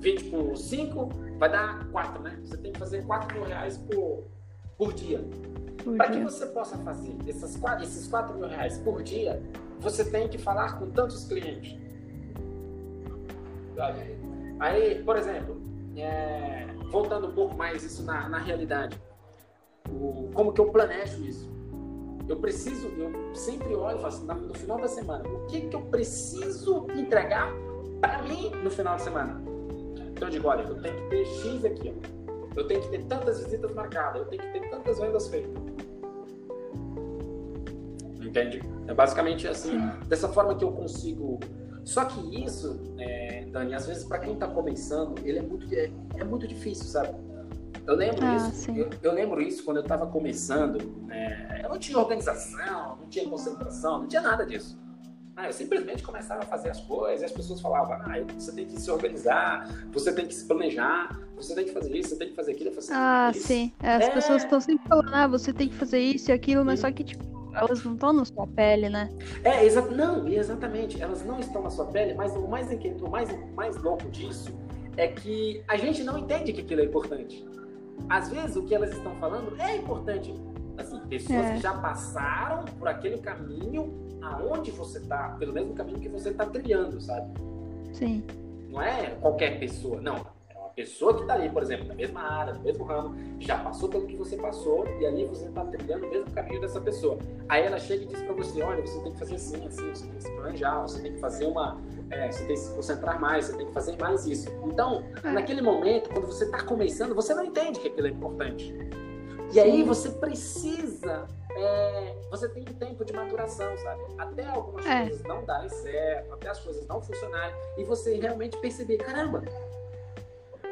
20 por 5 vai dar 4, né? Você tem que fazer 4 mil reais por, por dia. Para que você possa fazer esses 4, esses 4 mil reais por dia, você tem que falar com tantos clientes. Aí, por exemplo, é, voltando um pouco mais isso na, na realidade, o, como que eu planejo isso? Eu preciso, eu sempre olho e falo assim, no final da semana, o que que eu preciso entregar para mim no final de semana? Então eu digo, olha, eu tenho que ter X aqui, ó. Eu tenho que ter tantas visitas marcadas, eu tenho que ter tantas vendas feitas. Entende? É basicamente assim, dessa forma que eu consigo. Só que isso, é, Dani, às vezes para quem está começando, ele é muito, é, é, muito difícil, sabe? Eu lembro ah, isso. Eu, eu, lembro isso quando eu estava começando. É, eu não tinha organização, não tinha concentração, não tinha nada disso. Ah, eu simplesmente começava a fazer as coisas e as pessoas falavam: ah, você tem que se organizar, você tem que se planejar, você tem que fazer isso, você tem que fazer aquilo. Assim, ah, sim. As é... pessoas estão sempre falando: ah, você tem que fazer isso e aquilo, mas sim. só que, tipo, elas não estão na sua pele, né? É, exa não, exatamente. Elas não estão na sua pele, mas o mais, o mais, mais louco disso é que a gente não entende que aquilo é importante. Às vezes o que elas estão falando é importante. Assim, pessoas é. que já passaram por aquele caminho aonde você está, pelo mesmo caminho que você está trilhando, sabe? Sim. Não é qualquer pessoa, não. É uma pessoa que está ali, por exemplo, na mesma área, no mesmo ramo, já passou pelo que você passou e ali você está trilhando o mesmo caminho dessa pessoa. Aí ela chega e diz para você, olha, você tem que fazer assim, assim, você tem que se planejar, você tem que fazer uma, é, você tem que se concentrar mais, você tem que fazer mais isso. Então, é. naquele momento, quando você está começando, você não entende que aquilo é importante. E aí você precisa é, você tem um tempo de maturação, sabe? Até algumas é. coisas não darem certo, até as coisas não funcionarem, e você realmente perceber, caramba,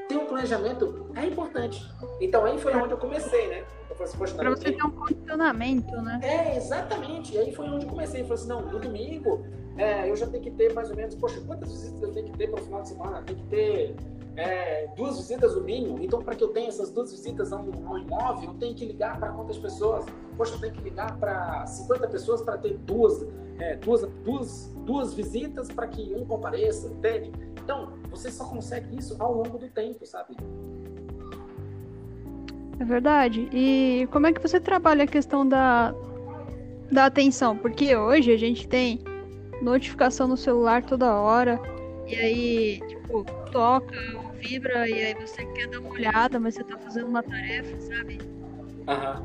ter um planejamento é importante. Então aí foi onde eu comecei, né? Eu falei assim, Poxa, pra você ter um condicionamento, né? É, exatamente. E aí foi onde eu comecei. Eu falei assim, não, no domingo é, eu já tenho que ter mais ou menos, poxa, quantas visitas eu tenho que ter para o final de semana? Tem que ter é, duas visitas no mínimo. Então, para que eu tenha essas duas visitas ao imóvel, eu tenho que ligar para quantas pessoas? Poxa, eu tenho que ligar para 50 pessoas para ter duas, é, duas, duas, duas visitas para que um compareça, entende? Então, você só consegue isso ao longo do tempo, sabe? É verdade. E como é que você trabalha a questão da, da atenção? Porque hoje a gente tem notificação no celular toda hora. E aí, tipo, toca, vibra e aí você quer dar uma olhada, mas você tá fazendo uma tarefa, sabe? Aham.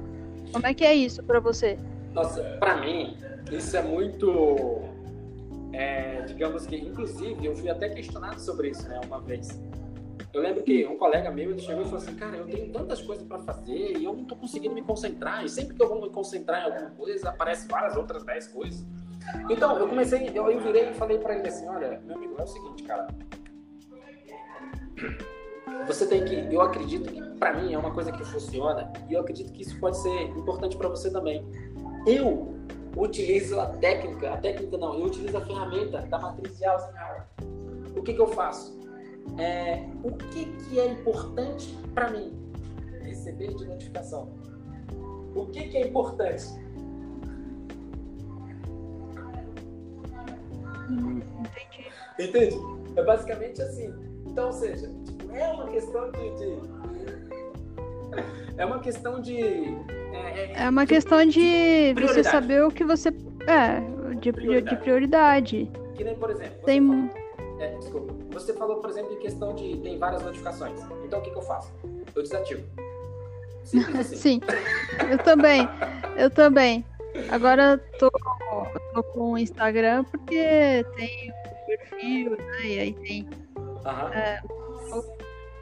Como é que é isso para você? Nossa, para mim, isso é muito. É, digamos que, inclusive, eu fui até questionado sobre isso, né, uma vez. Eu lembro que um colega meu ele chegou e falou assim: Cara, eu tenho tantas coisas para fazer e eu não tô conseguindo me concentrar. E sempre que eu vou me concentrar em alguma coisa, aparecem várias outras dez coisas. Então, eu comecei, eu, eu virei e falei para ele assim: Olha, meu amigo, é o seguinte, cara você tem que, eu acredito que para mim é uma coisa que funciona e eu acredito que isso pode ser importante para você também. Eu utilizo a técnica, a técnica não, eu utilizo a ferramenta da matriz de Eisenhower. O que, que eu faço? É, o que, que é importante para mim receber de notificação? O que, que é importante? Entendi. Entende? É basicamente assim então, ou seja, tipo, é uma questão de, de, É uma questão de. É, é, é uma questão de você saber o que você. É, de prioridade. De prioridade. Que nem, por exemplo. Tem. É, desculpa. Você falou, por exemplo, em questão de. Tem várias notificações. Então, o que, que eu faço? Eu desativo. Simples assim. Sim. Eu também. Eu também. Agora tô, tô com o Instagram porque tem o perfil, né? E aí tem Uhum. É,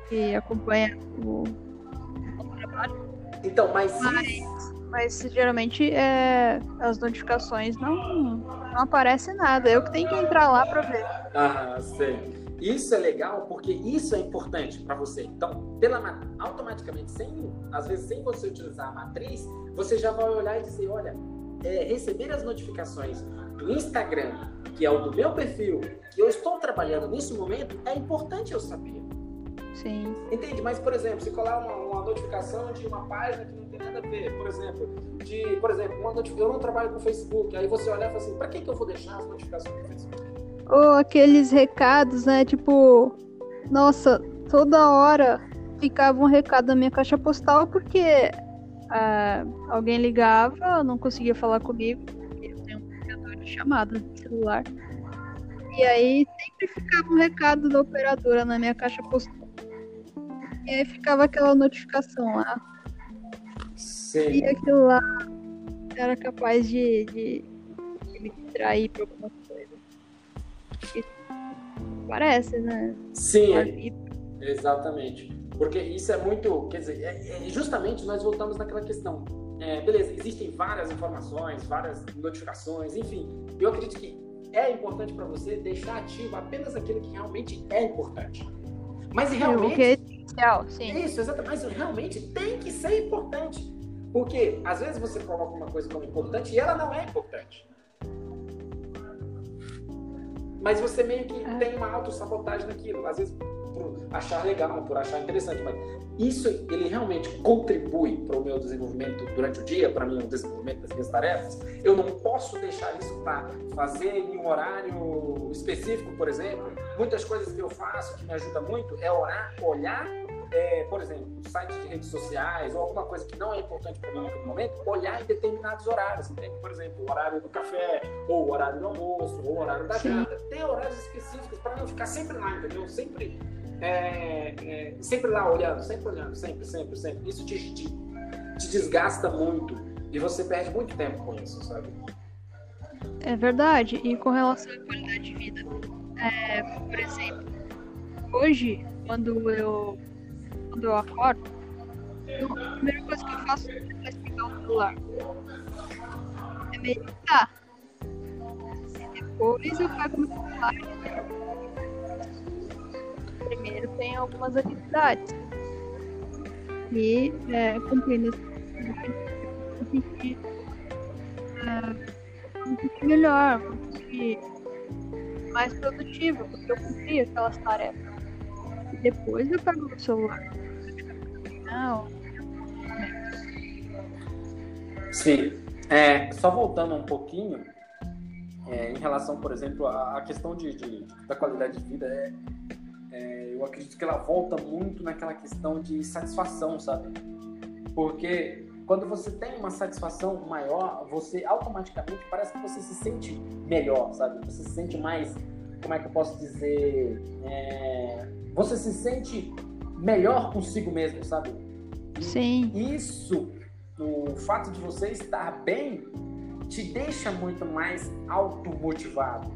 que acompanha o, o, trabalho. Então, mas. Mas, mas geralmente é, as notificações não, não aparecem nada. Eu que tenho que entrar lá para ver. Ah, sei. Isso é legal porque isso é importante para você. Então, pela, automaticamente, sem, às vezes sem você utilizar a matriz, você já vai olhar e dizer, olha, é, receber as notificações do Instagram que é o do meu perfil, que eu estou trabalhando nesse momento, é importante eu saber. Sim. Entende? Mas, por exemplo, se colar uma, uma, notificação de uma página que não tem nada a ver, por exemplo, de, por exemplo, uma notificação, eu não trabalho com o Facebook, aí você olhar e fala assim, pra que, que eu vou deixar as notificações no Facebook? Ou aqueles recados, né? Tipo, nossa, toda hora ficava um recado na minha caixa postal porque ah, alguém ligava, não conseguia falar comigo chamada no celular. E aí sempre ficava um recado da operadora na minha caixa postal. E aí ficava aquela notificação lá. Sim. E aquilo lá era capaz de, de, de me distrair pra alguma coisa. E parece, né? Sim, é- exatamente. Porque isso é muito. Quer dizer, é- é- justamente nós voltamos naquela questão. É, beleza, existem várias informações, várias notificações, enfim. Eu acredito que é importante para você deixar ativo apenas aquilo que realmente é importante. Mas O realmente. que é essencial, sim. Isso, exatamente. Mas realmente tem que ser importante. Porque às vezes você coloca uma coisa como importante e ela não é importante. Mas você meio que É. tem uma autossabotagem naquilo. Às vezes por achar legal, por achar interessante. Mas isso, ele realmente contribui para o meu desenvolvimento durante o dia, para mim, o desenvolvimento das minhas tarefas. Eu não posso deixar isso para fazer em um horário específico, por exemplo. Muitas coisas que eu faço que me ajuda muito é orar, olhar é, por exemplo, sites de redes sociais ou alguma coisa que não é importante para mim naquele momento, olhar em determinados horários, entende? Por exemplo, o horário do café, ou o horário do almoço, ou o horário da janta. Ter horários específicos para não ficar sempre lá, entendeu? Sempre, é, é, sempre lá olhando, sempre olhando, sempre, sempre, sempre. Isso te, te, te desgasta muito e você perde muito tempo com isso, sabe? É verdade. E com relação à qualidade de vida, é, por exemplo, hoje, quando eu, quando eu acordo, eu- a primeira coisa que eu faço é pegar o celular. É meditar. Depois eu pego meu celular e primeiro tem algumas atividades. E é, cumprindo as atividades, eu consegui me sentir melhor, me sentir mais produtiva, porque eu cumpri aquelas tarefas. E depois eu pego o celular. Não, Sim. É, só voltando um pouquinho, é, em relação, por exemplo, à questão de, de- da qualidade de vida, é, é, eu acredito que ela volta muito naquela questão de satisfação, sabe? Porque quando você tem uma satisfação maior, você automaticamente parece que você se sente melhor, sabe? Você se sente mais, como é que eu posso dizer? É, você se sente melhor consigo mesmo, sabe? E- sim, isso, o fato de você estar bem, te deixa muito mais automotivado.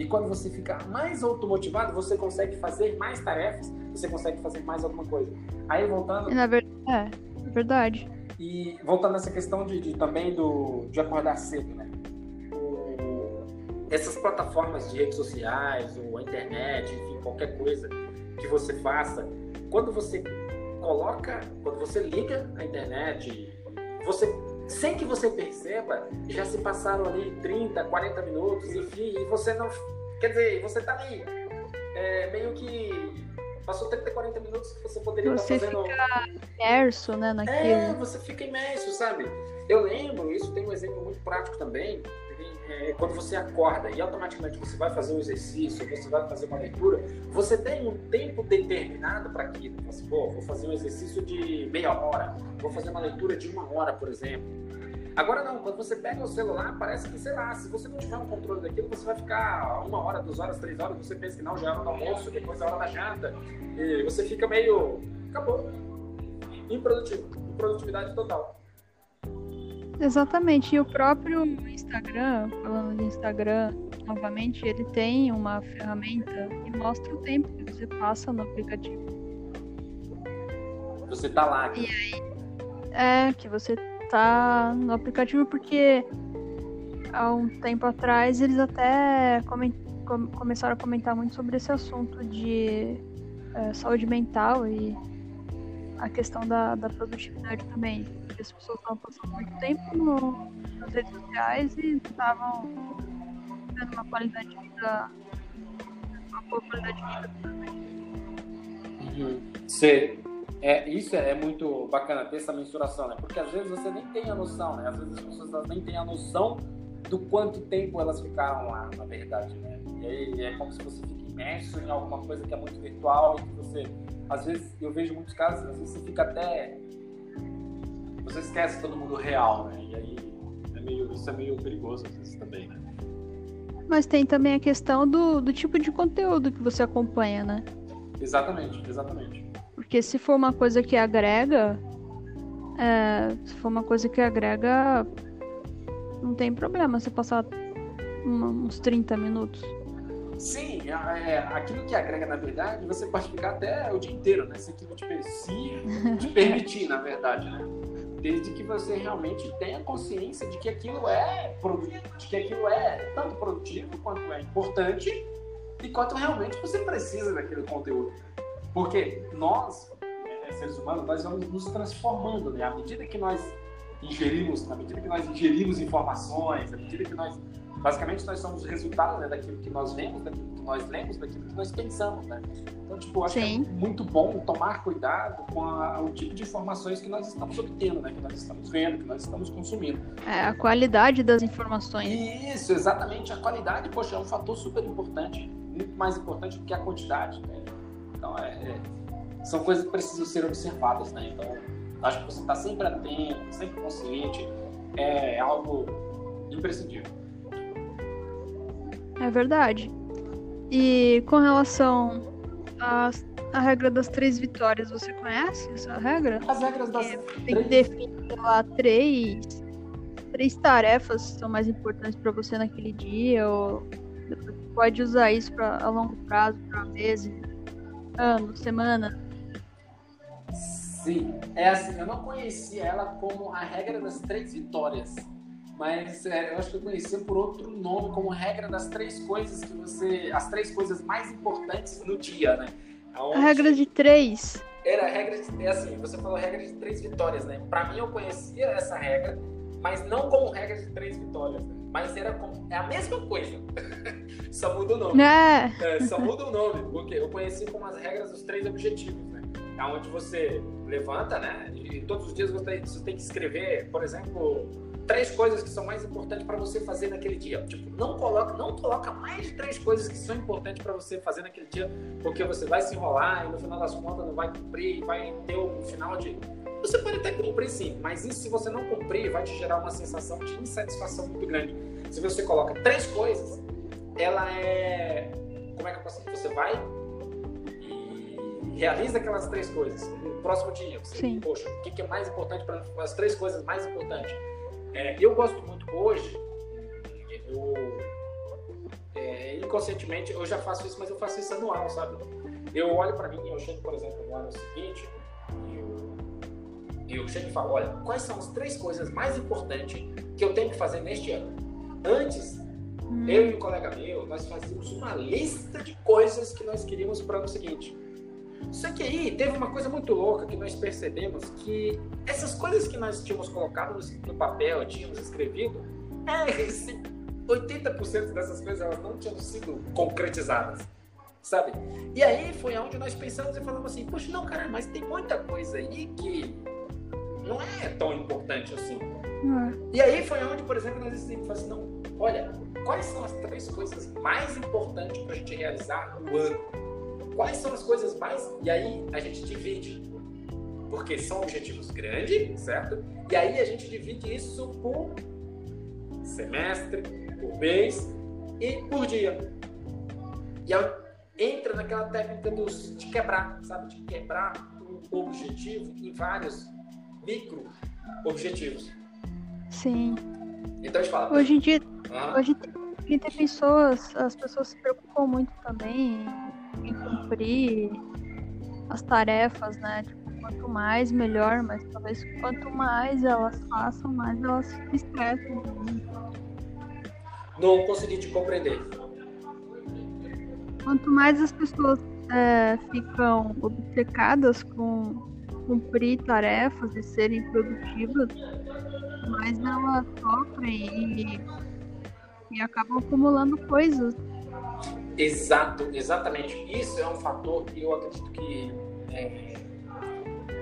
E quando você fica mais automotivado, você consegue fazer mais tarefas, você consegue fazer mais alguma coisa. Aí voltando na verdade, é, é verdade. e voltando nessa questão de, de também do de acordar cedo, né? O- essas plataformas de redes sociais, ou a internet, enfim, qualquer coisa que você faça, quando você coloca, quando você liga a internet, você sem que você perceba, já se passaram ali 30, 40 minutos, enfim, e você não. Quer dizer, você tá ali. é, meio que. Passou 30, 40 minutos que você poderia Você estar fazendo. Imerso, né, É, naquilo. você fica imerso, sabe? Eu lembro, isso tem um exemplo muito prático também, é, quando você acorda e automaticamente você vai fazer um exercício, você vai fazer uma leitura, você tem um tempo determinado para aquilo. Você, pô, vou fazer um exercício de meia hora, vou fazer uma leitura de uma hora, por exemplo. Agora não, quando você pega o celular, parece que, sei lá, se você não tiver um controle daquilo, você vai ficar uma hora, duas horas, três horas, você pensa que não, já é hora do almoço, depois é hora da janta, e você fica meio. acabou. Improdutivo. Improdutividade total. Exatamente. E o próprio Instagram, falando de Instagram, novamente, ele tem uma ferramenta que mostra o tempo que você passa no aplicativo. Você tá lá. É, que você tá no aplicativo porque há um tempo atrás eles até comen- com- começaram a comentar muito sobre esse assunto de é, saúde mental e a questão da, da produtividade também. Que as pessoas estavam passando muito tempo no- nas redes sociais e estavam tendo uma qualidade de vida, uma boa qualidade de vida Uhum. É, isso é muito bacana ter essa mensuração, né? Porque às vezes você nem tem a noção, né? Às vezes as pessoas nem têm a noção do quanto tempo elas ficaram lá, na verdade, né? E aí é como se você fique imerso em alguma coisa que é muito virtual e que você, às vezes, eu vejo muitos casos, às vezes você fica até, você esquece todo mundo real, né? E aí é meio, isso é meio perigoso às vezes também, né? Mas tem também a questão do, do tipo de conteúdo que você acompanha, né? Exatamente, exatamente. Porque se for uma coisa que agrega, é, se for uma coisa que agrega, não tem problema você passar uns 30 minutos. Sim, é, aquilo que agrega, na verdade, você pode ficar até o dia inteiro, né? Se aquilo te, se te permitir, na verdade, né? Desde que você realmente tenha consciência de que aquilo é de que aquilo é tanto produtivo quanto é importante e quanto realmente você precisa daquele conteúdo. Porque nós, é, seres humanos, nós vamos nos transformando, né? À medida que nós ingerimos, na medida que nós ingerimos informações, à medida que nós basicamente nós somos resultado né, daquilo que nós vemos, daquilo que nós lemos, daquilo que nós pensamos, né? Então, tipo, acho Sim. que é muito bom tomar cuidado com a, o tipo de informações que nós estamos obtendo, né? Que nós estamos vendo, que nós estamos consumindo. É, a qualidade das informações. Isso, exatamente. A qualidade, poxa, é um fator super importante, muito mais importante do que a quantidade, né? Então, é, é, são coisas que precisam ser observadas, né? Então, acho que você está sempre atento, sempre consciente, é algo imprescindível. É verdade. E com relação à, à regra das três vitórias, você conhece essa regra? As regras das é, Tem que definir lá três, três tarefas que são mais importantes para você naquele dia, ou você pode usar isso pra, a longo prazo, para meses, anos, semana. Sim, é assim, eu não conhecia ela como a regra das três vitórias mas é, eu acho que eu conhecia por outro nome, como regra das três coisas que você. as três coisas mais importantes no dia, né? Aonde... A regra de três. Era a regra de. É assim, você falou regra de três vitórias, né? Pra mim eu conhecia essa regra, mas não como regra de três vitórias, né? Mas era como. É a mesma coisa. só muda o nome. É. é. Só muda o nome, porque eu conheci como as regras dos três objetivos, né? É onde você levanta, né? E todos os dias você tem que escrever, por exemplo três coisas que são mais importantes para você fazer naquele dia. Tipo, não coloca, não coloca mais de três coisas que são importantes para você fazer naquele dia, porque você vai se enrolar e no final das contas não vai cumprir e vai ter um final de você pode até cumprir sim, mas isso se você não cumprir vai te gerar uma sensação de insatisfação muito grande. Se você coloca três coisas, ela é como é que eu posso dizer? Você vai e realiza aquelas três coisas no próximo dia. Você, Sim. poxa, o que é mais importante para as três coisas mais importantes? É, eu gosto muito hoje, eu é, inconscientemente eu já faço isso, mas eu faço isso anual, sabe? Eu olho para mim, eu chego, por exemplo, no ano seguinte, e eu, eu chego e falo, olha, quais são as três coisas mais importantes que eu tenho que fazer neste ano? Antes, hum. eu e um colega meu, nós fazíamos uma lista de coisas que nós queríamos para o ano seguinte. Só que aí teve uma coisa muito louca que nós percebemos que essas coisas que nós tínhamos colocado no papel, tínhamos escrevido, é, 80% dessas coisas elas não tinham sido concretizadas, sabe? E aí foi onde nós pensamos e falamos assim, poxa, não, cara, mas tem muita coisa aí que não é tão importante assim. É. E aí foi onde, por exemplo, nós decidimos assim, não, olha, quais são as três coisas mais importantes para a gente realizar no ano? quais são as coisas mais. E aí a gente divide. Porque são objetivos grandes, certo? E aí a gente divide isso por semestre, por mês e por dia. E aí entra naquela técnica dos, de quebrar, sabe? De quebrar o objetivo em vários micro objetivos. Sim. Então fala. Hoje em dia, ah. hoje tem, tem pessoas, as pessoas se preocupam muito também em cumprir as tarefas, né? Tipo, quanto mais, melhor, mas talvez quanto mais elas façam, mais elas se estressam. Não consegui te compreender. Quanto mais as pessoas é, ficam obcecadas com cumprir tarefas e serem produtivas, mais elas sofrem e, e acabam acumulando coisas Exato, exatamente. Isso é um fator que eu acredito que é,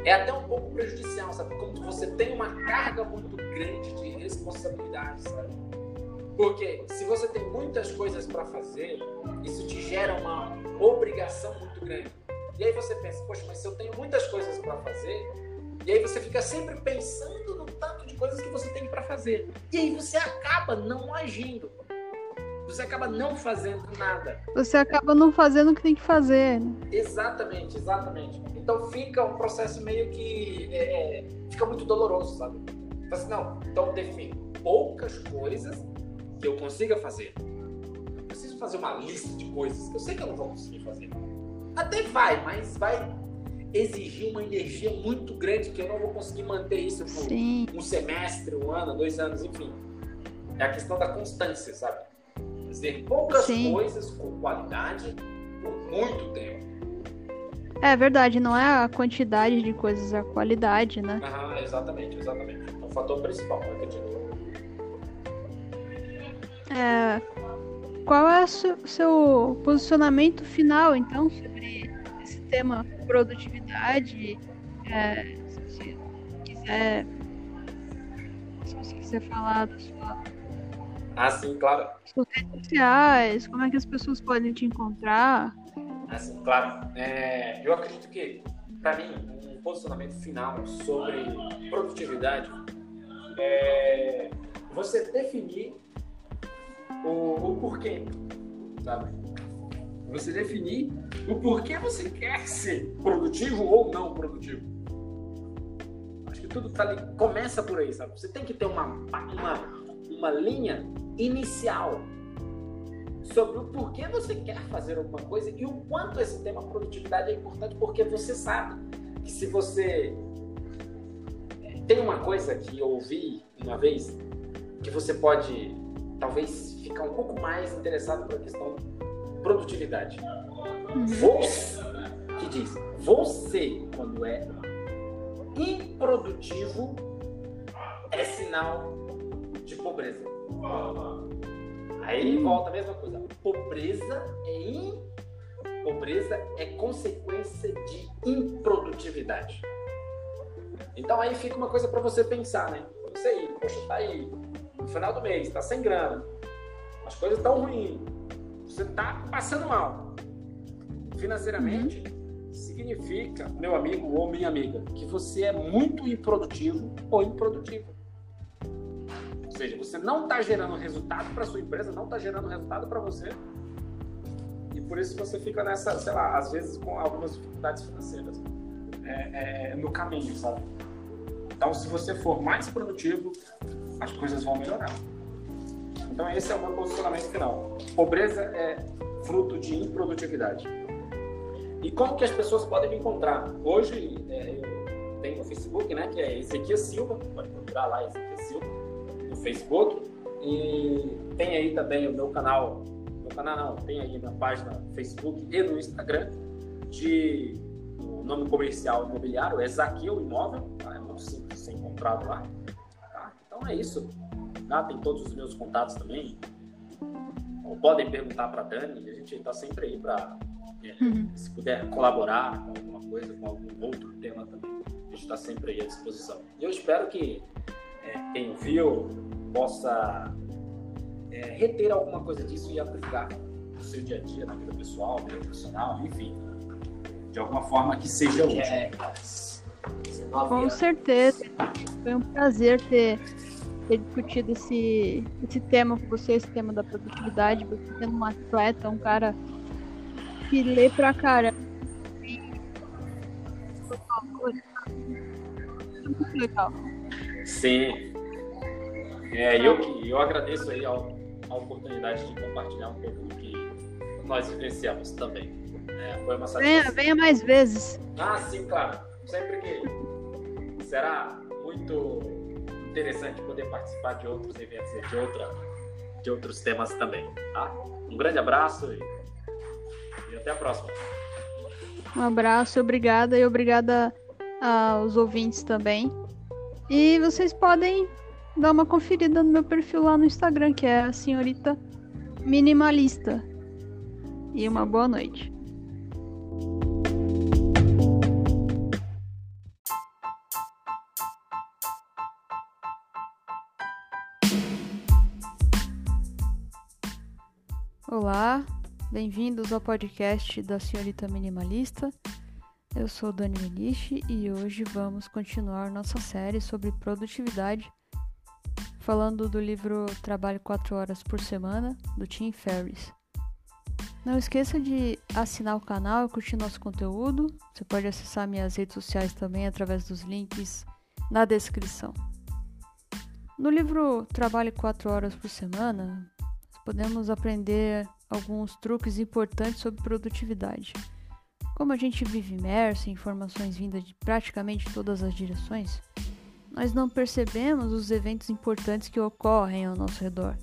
é até um pouco prejudicial, sabe? Quando você tem uma carga muito grande de responsabilidade, sabe? Porque se você tem muitas coisas para fazer, isso te gera uma obrigação muito grande. E aí você pensa, poxa, mas se eu tenho muitas coisas para fazer, e aí você fica sempre pensando no tanto de coisas que você tem para fazer. E aí você acaba não agindo. você acaba não fazendo nada. Você acaba não fazendo o que tem que fazer. Exatamente, exatamente. Então fica um processo meio que é, é fica muito doloroso, sabe? Assim, não, então define poucas coisas que eu consiga fazer. Eu preciso fazer uma lista de coisas que eu sei que eu não vou conseguir fazer. Até vai, mas vai exigir uma energia muito grande que eu não vou conseguir manter isso por Sim. um semestre, um ano, dois anos, enfim. É a questão da constância, sabe? Fazer poucas Sim. coisas com qualidade por muito tempo. É verdade, não é a quantidade de coisas, é a qualidade, né? Exatamente, exatamente. É o fator principal, eu acredito. É, qual é o seu, posicionamento final, então, sobre tema produtividade? É, se você quiser, se você quiser falar da sua ah, sim, claro. Suas redes sociais, como é que as pessoas podem te encontrar? Ah, sim, claro. É, eu acredito que, para mim, um posicionamento final sobre produtividade é você definir o, o porquê, sabe? Você definir o porquê você quer ser produtivo ou não produtivo. Acho que tudo tá ali, começa por aí, sabe? Você tem que ter uma, uma, uma linha inicial sobre o porquê você quer fazer alguma coisa e o quanto esse tema produtividade é importante, porque você sabe que se você é, tem uma coisa que eu ouvi uma vez que você pode talvez ficar um pouco mais interessado pela questão produtividade. Você que diz, você quando é improdutivo é sinal de pobreza. Aí volta a mesma coisa. Pobreza é in... pobreza é consequência de improdutividade. Então aí fica uma coisa para você pensar, né? Você aí, poxa, tá aí no final do mês, tá sem grana, as coisas estão ruins, você tá passando mal financeiramente. Significa, meu amigo ou minha amiga, que você é muito improdutivo ou improdutivo seja, você não está gerando resultado para sua empresa, não está gerando resultado para você. E por isso você fica nessa, sei lá, às vezes com algumas dificuldades financeiras é, é, no caminho, sabe? Então, se você for mais produtivo, as coisas vão melhorar. Então, esse é o meu posicionamento final. Pobreza é fruto de improdutividade. E como que as pessoas podem me encontrar? Hoje, é, eu tenho o Facebook, né, que é Ezequiel Silva, pode procurar lá, Ezequiel Silva Facebook. E tem aí também o meu canal, meu canal não, tem aí minha página no Facebook e no Instagram de o nome comercial imobiliário é Zaqueu Imóvel, tá? é muito simples ser encontrado lá. Tá? Então é isso. Tá? Tem todos os meus contatos também. Ou podem perguntar para Dani, a gente está sempre aí para uhum. se puder colaborar com alguma coisa, com algum outro tema também. A gente está sempre aí à disposição. E eu espero que é, quem viu possa é, reter alguma coisa disso e aplicar no seu dia a dia, na vida pessoal, na vida profissional, enfim, de alguma forma que seja útil. É, Com certeza. Foi um prazer ter, ter discutido esse, esse tema com você, esse tema da produtividade, você sendo um atleta, um cara que lê pra cara. Muito legal. Sim. É, eu, eu agradeço aí a, a oportunidade de compartilhar um pouco do que nós vivenciamos também. É, foi uma satisfação. Venha, venha mais vezes. Ah, sim, claro. Sempre que será muito interessante poder participar de outros eventos e de, outra, de outros temas também. Tá? Um grande abraço e até a próxima. Um abraço, obrigada e obrigada aos ouvintes também. E vocês podem dar uma conferida no meu perfil lá no Instagram, que é a senhorita minimalista. E uma boa noite. Bem-vindos ao podcast da Senhorita Minimalista. Eu sou Dani Meniche e hoje vamos continuar nossa série sobre produtividade falando do livro Trabalho 4 Horas por Semana, do Tim Ferriss. Não esqueça de assinar o canal e curtir nosso conteúdo. Você pode acessar minhas redes sociais também através dos links na descrição. No livro Trabalhe 4 Horas por Semana, podemos aprender alguns truques importantes sobre produtividade. Como a gente vive imerso em informações vindas de praticamente todas as direções, nós não percebemos os eventos importantes que ocorrem ao nosso redor.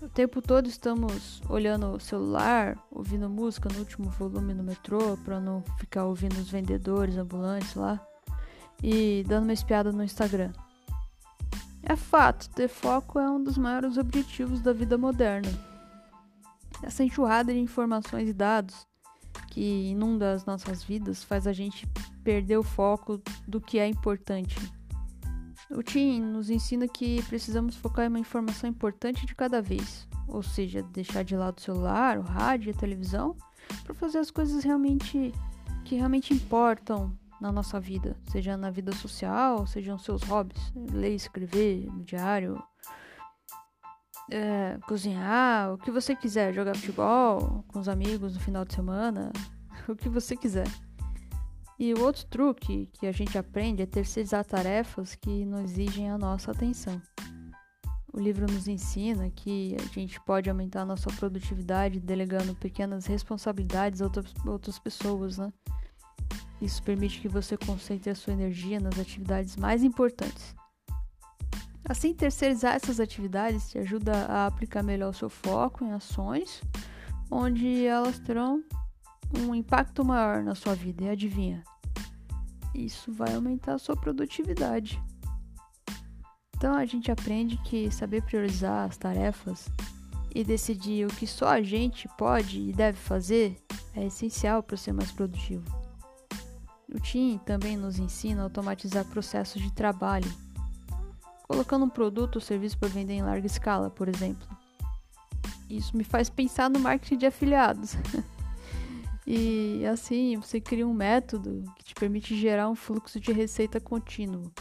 O tempo todo estamos olhando o celular, ouvindo música no último volume no metrô, para não ficar ouvindo os vendedores ambulantes lá, e dando uma espiada no Instagram. É fato, ter foco é um dos maiores objetivos da vida moderna. Essa enxurrada de informações e dados que inunda as nossas vidas faz a gente perder o foco do que é importante. O Tim nos ensina que precisamos focar em uma informação importante de cada vez, ou seja, deixar de lado o celular, o rádio e a televisão para fazer as coisas realmente que realmente importam na nossa vida, seja na vida social, sejam seus hobbies, ler, escrever no diário, é, cozinhar, o que você quiser, jogar futebol com os amigos no final de semana, o que você quiser. E o outro truque que a gente aprende é terceirizar tarefas que não exigem a nossa atenção. O livro nos ensina que a gente pode aumentar nossa produtividade delegando pequenas responsabilidades a outras pessoas, né? Isso permite que você concentre a sua energia nas atividades mais importantes. Assim, terceirizar essas atividades te ajuda a aplicar melhor o seu foco em ações onde elas terão um impacto maior na sua vida. E adivinha? Isso vai aumentar a sua produtividade. Então a gente aprende que saber priorizar as tarefas e decidir o que só a gente pode e deve fazer é essencial para ser mais produtivo. O Tim também nos ensina a automatizar processos de trabalho colocando um produto ou serviço para vender em larga escala, por exemplo. Isso me faz pensar no marketing de afiliados. e assim, você cria um método que te permite gerar um fluxo de receita contínuo,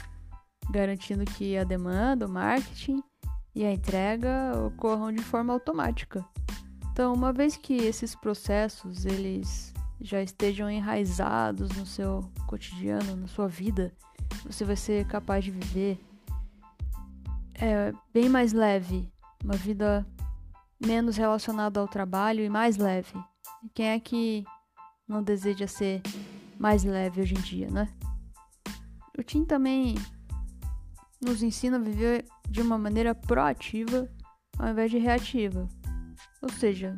garantindo que a demanda, o marketing e a entrega ocorram de forma automática. Então, uma vez que esses processos eles já estejam enraizados no seu cotidiano, na sua vida, você vai ser capaz de viver é bem mais leve, uma vida menos relacionada ao trabalho e mais leve. Quem é que não deseja ser mais leve hoje em dia, né? O Tim também nos ensina a viver de uma maneira proativa ao invés de reativa. Ou seja,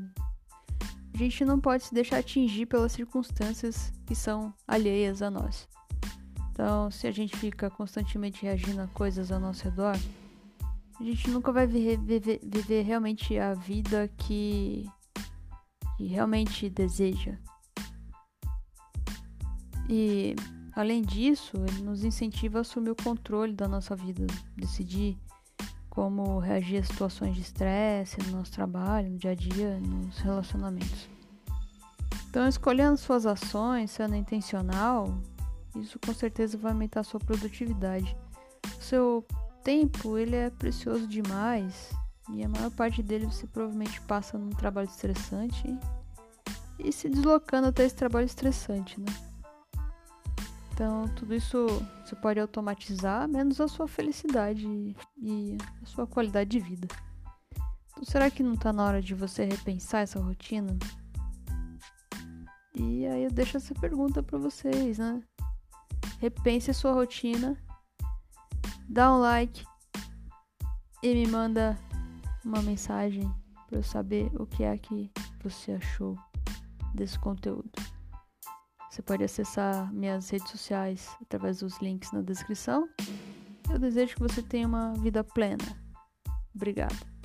a gente não pode se deixar atingir pelas circunstâncias que são alheias a nós. Então, se a gente fica constantemente reagindo a coisas ao nosso redor, a gente nunca vai viver, viver, viver realmente a vida que, que realmente deseja. E além disso, ele nos incentiva a assumir o controle da nossa vida, decidir como reagir a situações de estresse no nosso trabalho, no dia a dia, nos relacionamentos. Então, escolhendo suas ações, sendo intencional, isso com certeza vai aumentar sua produtividade. O seu tempo, ele é precioso demais e a maior parte dele você provavelmente passa num trabalho estressante e se deslocando até esse trabalho estressante, né? Então, tudo isso você pode automatizar, menos a sua felicidade e a sua qualidade de vida. Então, será que não está na hora de você repensar essa rotina? E aí eu deixo essa pergunta para vocês, né? Repense a sua rotina dá um like e me manda uma mensagem para eu saber o que é que você achou desse conteúdo. Você pode acessar minhas redes sociais através dos links na descrição. Eu desejo que você tenha uma vida plena. Obrigada.